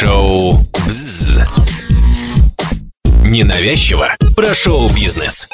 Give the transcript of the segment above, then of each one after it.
Шоу «Бзз». Ненавязчиво про шоу-бизнес.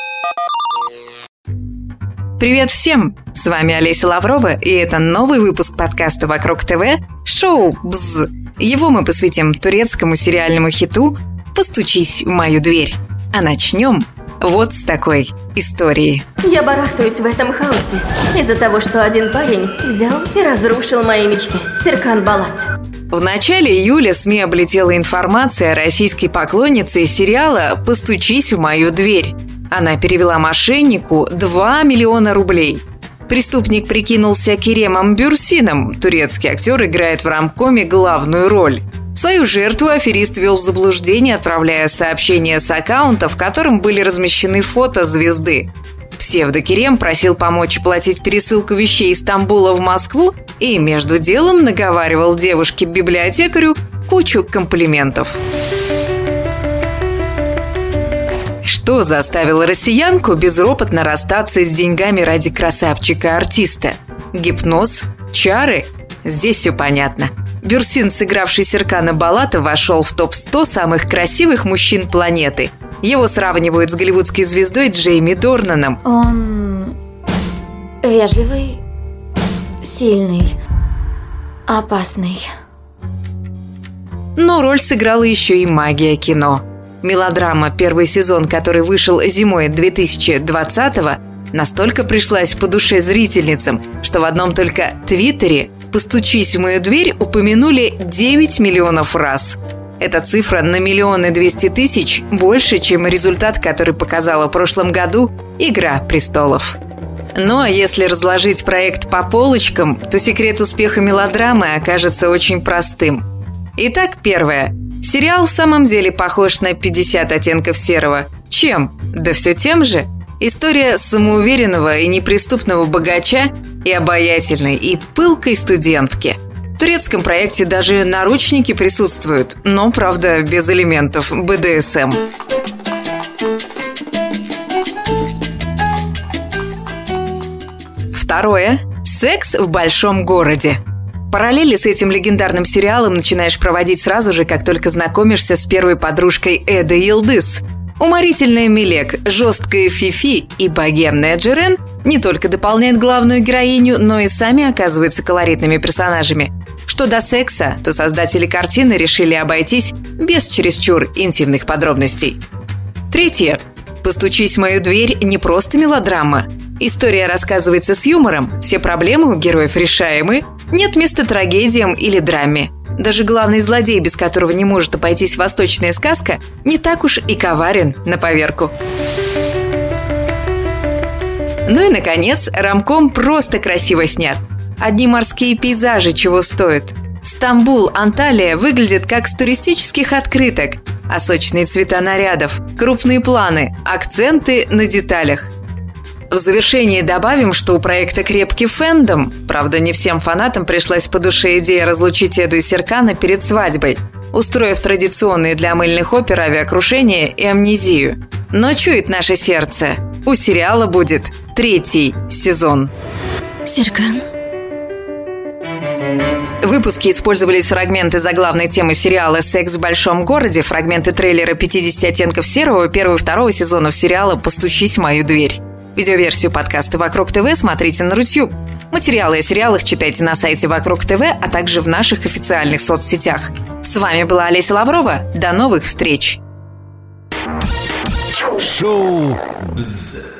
Привет всем! С вами Олеся Лаврова, и это новый выпуск подкаста «Вокруг ТВ» шоу «Бз». Его мы посвятим турецкому сериальному хиту «Постучись в мою дверь». А начнем вот с такой истории. Я барахтаюсь в этом хаосе из-за того, что один парень взял и разрушил мои мечты. Серкан Балат. В начале июля СМИ облетела информация о российской поклоннице сериала «Постучись в мою дверь». Она перевела мошеннику 2 миллиона рублей. Преступник прикинулся Керемом Бюрсином. Турецкий актер играет в рамкоме главную роль. Свою жертву аферист вел в заблуждение, отправляя сообщения с аккаунта, в котором были размещены фото звезды. Псевдокерем просил помочь платить пересылку вещей из Стамбула в Москву и между делом наговаривал девушке-библиотекарю кучу комплиментов. Что заставило россиянку безропотно расстаться с деньгами ради красавчика-артиста? Гипноз? Чары? Здесь все понятно – Бюрсин, сыгравший Серкана Балата, вошел в топ-100 самых красивых мужчин планеты. Его сравнивают с голливудской звездой Джейми Дорнаном. Он вежливый, сильный, опасный. Но роль сыграла еще и магия кино. Мелодрама «Первый сезон», который вышел зимой 2020-го, настолько пришлась по душе зрительницам, что в одном только Твиттере «Постучись в мою дверь» упомянули 9 миллионов раз. Эта цифра на миллионы двести тысяч больше, чем результат, который показала в прошлом году «Игра престолов». Ну а если разложить проект по полочкам, то секрет успеха мелодрамы окажется очень простым. Итак, первое. Сериал в самом деле похож на 50 оттенков серого. Чем? Да все тем же – История самоуверенного и неприступного богача и обаятельной и пылкой студентки. В турецком проекте даже наручники присутствуют, но, правда, без элементов БДСМ. Второе. Секс в большом городе. Параллели с этим легендарным сериалом начинаешь проводить сразу же, как только знакомишься с первой подружкой Эды Йылдыз – Уморительная Милек, жесткая Фифи и богемная Джерен не только дополняют главную героиню, но и сами оказываются колоритными персонажами. Что до секса, то создатели картины решили обойтись без чересчур интимных подробностей. Третье. «Постучись в мою дверь» не просто мелодрама. История рассказывается с юмором, все проблемы у героев решаемы, нет места трагедиям или драме. Даже главный злодей, без которого не может обойтись восточная сказка, не так уж и коварен на поверку. Ну и, наконец, рамком просто красиво снят. Одни морские пейзажи чего стоят. Стамбул, Анталия выглядят как с туристических открыток, а сочные цвета нарядов, крупные планы, акценты на деталях – в завершении добавим, что у проекта «Крепкий фэндом», правда, не всем фанатам пришлась по душе идея разлучить Эду и Серкана перед свадьбой, устроив традиционные для мыльных опер авиакрушение и амнезию. Но чует наше сердце. У сериала будет третий сезон. Серкан? Выпуске использовались фрагменты заглавной темы сериала «Секс в большом городе», фрагменты трейлера «50 оттенков серого» первого и второго сезонов сериала «Постучись в мою дверь». Видеоверсию подкаста «Вокруг ТВ» смотрите на Рутюб. Материалы о сериалах читайте на сайте «Вокруг ТВ», а также в наших официальных соцсетях. С вами была Олеся Лаврова. До новых встреч! Шоу «Бзз».